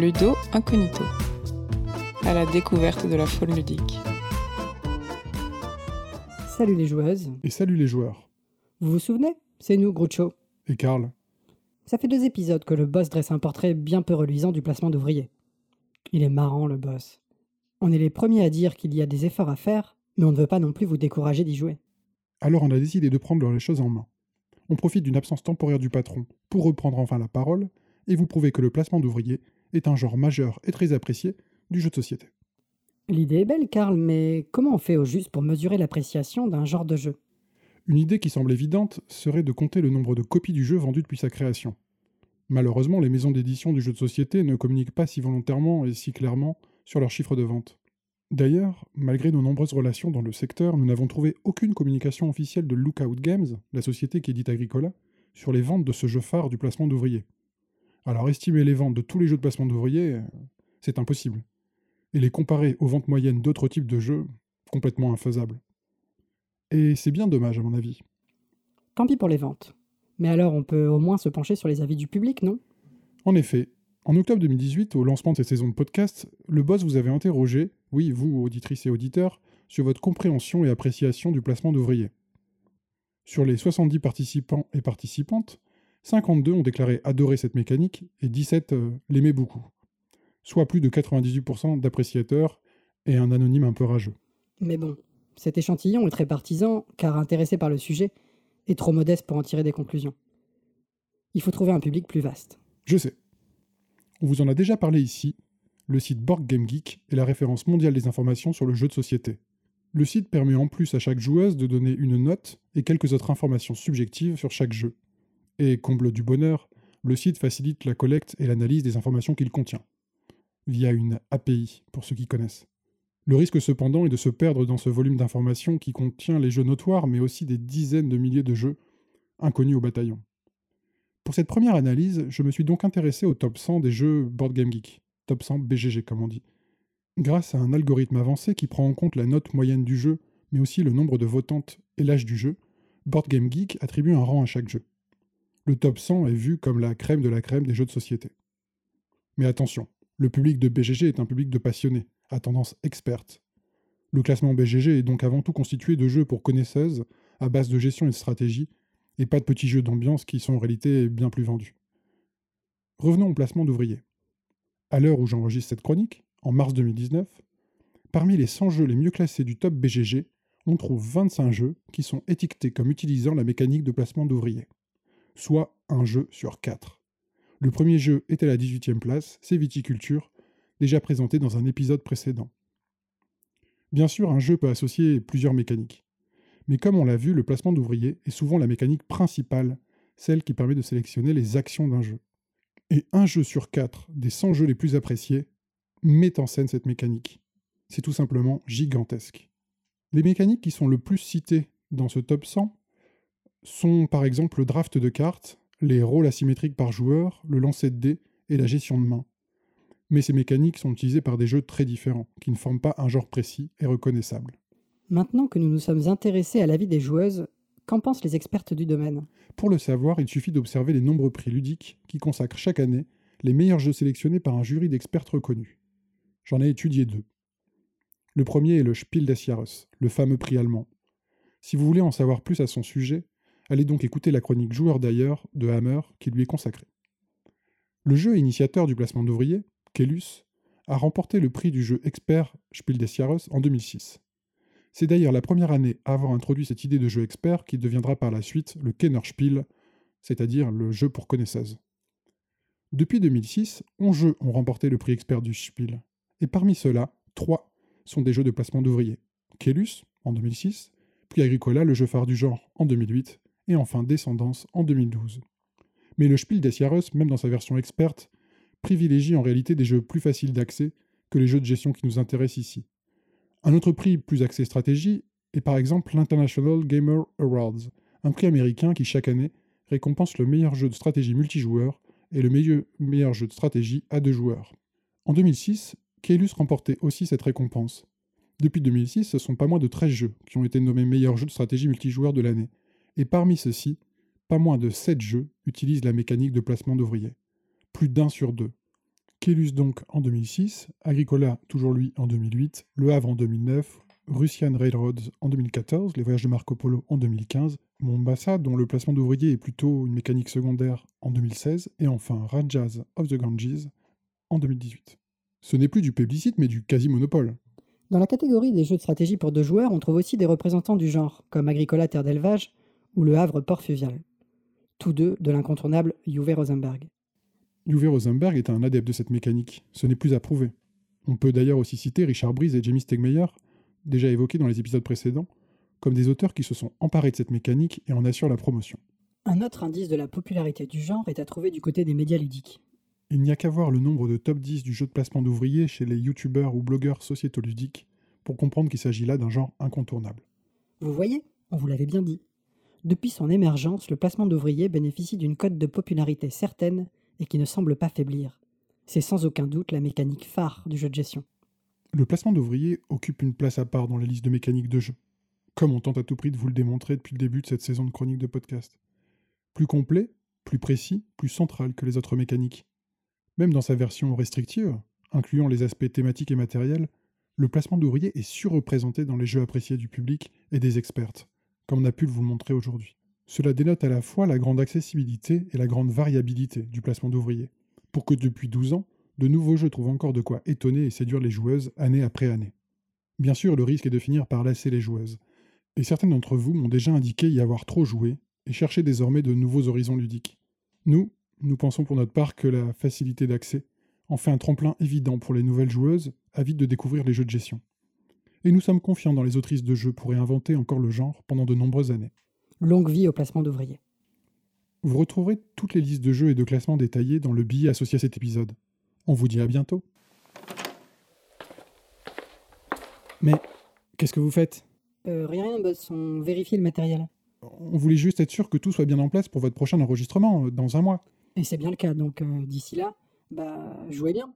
Ludo Incognito, à la découverte de la faune ludique. Salut les joueuses. Et salut les joueurs. Vous vous souvenez? C'est nous, Groucho. Et Karl. Ça fait deux épisodes que le boss dresse un portrait bien peu reluisant du placement d'ouvriers. Il est marrant, le boss. On est les premiers à dire qu'il y a des efforts à faire, mais on ne veut pas non plus vous décourager d'y jouer. Alors on a décidé de prendre les choses en main. On profite d'une absence temporaire du patron pour reprendre enfin la parole et vous prouver que le placement d'ouvriers est un genre majeur et très apprécié du jeu de société. L'idée est belle, Karl, mais comment on fait au juste pour mesurer l'appréciation d'un genre de jeu? Une idée qui semble évidente serait de compter le nombre de copies du jeu vendues depuis sa création. Malheureusement, les maisons d'édition du jeu de société ne communiquent pas si volontairement et si clairement sur leurs chiffres de vente. D'ailleurs, malgré nos nombreuses relations dans le secteur, nous n'avons trouvé aucune communication officielle de Lookout Games, la société qui édite Agricola, sur les ventes de ce jeu phare du placement d'ouvriers. Alors estimer les ventes de tous les jeux de placement d'ouvriers, c'est impossible. Et les comparer aux ventes moyennes d'autres types de jeux, complètement infaisable. Et c'est bien dommage à mon avis. Tant pis pour les ventes. Mais alors on peut au moins se pencher sur les avis du public, non? En effet, en octobre 2018, au lancement de cette saison de podcast, le boss vous avait interrogé, oui, vous, auditrices et auditeurs, sur votre compréhension et appréciation du placement d'ouvriers. Sur les 70 participants et participantes, 52 ont déclaré adorer cette mécanique et 17 euh, l'aimaient beaucoup. Soit plus de 98% d'appréciateurs et un anonyme un peu rageux. Mais bon, cet échantillon est très partisan, car intéressé par le sujet, et trop modeste pour en tirer des conclusions. Il faut trouver un public plus vaste. Je sais. On vous en a déjà parlé ici. Le site Board Game Geek est la référence mondiale des informations sur le jeu de société. Le site permet en plus à chaque joueuse de donner une note et quelques autres informations subjectives sur chaque jeu. Et comble du bonheur, le site facilite la collecte et l'analyse des informations qu'il contient, via une API pour ceux qui connaissent. Le risque cependant est de se perdre dans ce volume d'informations qui contient les jeux notoires mais aussi des dizaines de milliers de jeux inconnus au bataillon. Pour cette première analyse, je me suis donc intéressé au top 100 des jeux Board Game Geek, top 100 BGG comme on dit. Grâce à un algorithme avancé qui prend en compte la note moyenne du jeu, mais aussi le nombre de votantes et l'âge du jeu, Board Game Geek attribue un rang à chaque jeu. Le top 100 est vu comme la crème de la crème des jeux de société. Mais attention, le public de BGG est un public de passionnés, à tendance experte. Le classement BGG est donc avant tout constitué de jeux pour connaisseuses, à base de gestion et de stratégie, et pas de petits jeux d'ambiance qui sont en réalité bien plus vendus. Revenons au placement d'ouvriers. À l'heure où j'enregistre cette chronique, en mars 2019, parmi les 100 jeux les mieux classés du top BGG, on trouve 25 jeux qui sont étiquetés comme utilisant la mécanique de placement d'ouvriers, soit un jeu sur 4. Le premier jeu est à la 18e place, c'est Viticulture, déjà présenté dans un épisode précédent. Bien sûr, un jeu peut associer plusieurs mécaniques. Mais comme on l'a vu, le placement d'ouvriers est souvent la mécanique principale, celle qui permet de sélectionner les actions d'un jeu. Et un jeu sur quatre des 100 jeux les plus appréciés met en scène cette mécanique. C'est tout simplement gigantesque. Les mécaniques qui sont le plus citées dans ce top 100 sont par exemple le draft de cartes, les rôles asymétriques par joueur, le lancer de dés et la gestion de main. Mais ces mécaniques sont utilisées par des jeux très différents, qui ne forment pas un genre précis et reconnaissable. Maintenant que nous nous sommes intéressés à la vie des joueuses, qu'en pensent les expertes du domaine? Pour le savoir, il suffit d'observer les nombreux prix ludiques qui consacrent chaque année les meilleurs jeux sélectionnés par un jury d'experts reconnus. J'en ai étudié deux. Le premier est le Spiel des Jahres, le fameux prix allemand. Si vous voulez en savoir plus à son sujet, allez donc écouter la chronique Joueur d'ailleurs de Hammer qui lui est consacrée. Le jeu initiateur du placement d'ouvriers, Kellus, a remporté le prix du jeu expert Spiel des Jahres en 2006. C'est d'ailleurs la première année à avoir introduit cette idée de jeu expert qui deviendra par la suite le Kennerspiel, c'est-à-dire le jeu pour connaisseuses. Depuis 2006, 11 jeux ont remporté le prix expert du Spiel, et parmi ceux-là, 3 sont des jeux de placement d'ouvriers. Kellus, en 2006, puis Agricola, le jeu phare du genre, en 2008, et enfin Descendance, en 2012. Mais le Spiel des Jahres, même dans sa version experte, privilégie en réalité des jeux plus faciles d'accès que les jeux de gestion qui nous intéressent ici. Un autre prix plus axé stratégie est par exemple l'International Gamer Awards, un prix américain qui chaque année récompense le meilleur jeu de stratégie multijoueur et le meilleur, jeu de stratégie à deux joueurs. En 2006, Keylus remportait aussi cette récompense. Depuis 2006, ce sont pas moins de 13 jeux qui ont été nommés meilleurs jeux de stratégie multijoueur de l'année, et parmi ceux-ci, pas moins de 7 jeux utilisent la mécanique de placement d'ouvriers. Plus d'un sur deux. Kélus donc en 2006, Agricola toujours lui en 2008, Le Havre en 2009, Russian Railroads en 2014, les voyages de Marco Polo en 2015, Mombasa dont le placement d'ouvriers est plutôt une mécanique secondaire en 2016, et enfin Rajas of the Ganges en 2018. Ce n'est plus du plébiscite mais du quasi-monopole. Dans la catégorie des jeux de stratégie pour deux joueurs, on trouve aussi des représentants du genre, comme Agricola Terre d'élevage ou Le Havre Port Fluvial. Tous deux de l'incontournable Juve Rosenberg. Uwe Rosenberg est un adepte de cette mécanique, ce n'est plus à prouver. On peut d'ailleurs aussi citer Richard Breeze et Jamie Stegmeyer, déjà évoqués dans les épisodes précédents, comme des auteurs qui se sont emparés de cette mécanique et en assurent la promotion. Un autre indice de la popularité du genre est à trouver du côté des médias ludiques. Il n'y a qu'à voir le nombre de top 10 du jeu de placement d'ouvriers chez les youtubeurs ou blogueurs sociétoludiques pour comprendre qu'il s'agit là d'un genre incontournable. Vous voyez, on vous l'avait bien dit. Depuis son émergence, le placement d'ouvriers bénéficie d'une cote de popularité certaine et qui ne semble pas faiblir. C'est sans aucun doute la mécanique phare du jeu de gestion. Le placement d'ouvriers occupe une place à part dans la liste de mécaniques de jeu, comme on tente à tout prix de vous le démontrer depuis le début de cette saison de chronique de podcast. Plus complet, plus précis, plus central que les autres mécaniques. Même dans sa version restrictive, incluant les aspects thématiques et matériels, le placement d'ouvriers est surreprésenté dans les jeux appréciés du public et des experts, comme on a pu vous le montrer aujourd'hui. Cela dénote à la fois la grande accessibilité et la grande variabilité du placement d'ouvriers, pour que depuis 12 ans, de nouveaux jeux trouvent encore de quoi étonner et séduire les joueuses année après année. Bien sûr, le risque est de finir par lasser les joueuses, et certaines d'entre vous m'ont déjà indiqué y avoir trop joué et chercher désormais de nouveaux horizons ludiques. Nous, nous pensons pour notre part que la facilité d'accès en fait un tremplin évident pour les nouvelles joueuses avides de découvrir les jeux de gestion. Et nous sommes confiants dans les autrices de jeux pour réinventer encore le genre pendant de nombreuses années. Longue vie au placement d'ouvriers. Vous retrouverez toutes les listes de jeux et de classements détaillés dans le billet associé à cet épisode. On vous dit à bientôt. Mais qu'est-ce que vous faites? Euh, rien, rien, boss, on vérifie le matériel. On voulait juste être sûr que tout soit bien en place pour votre prochain enregistrement euh, dans un mois. Et c'est bien le cas, donc euh, d'ici là, bah, jouez bien.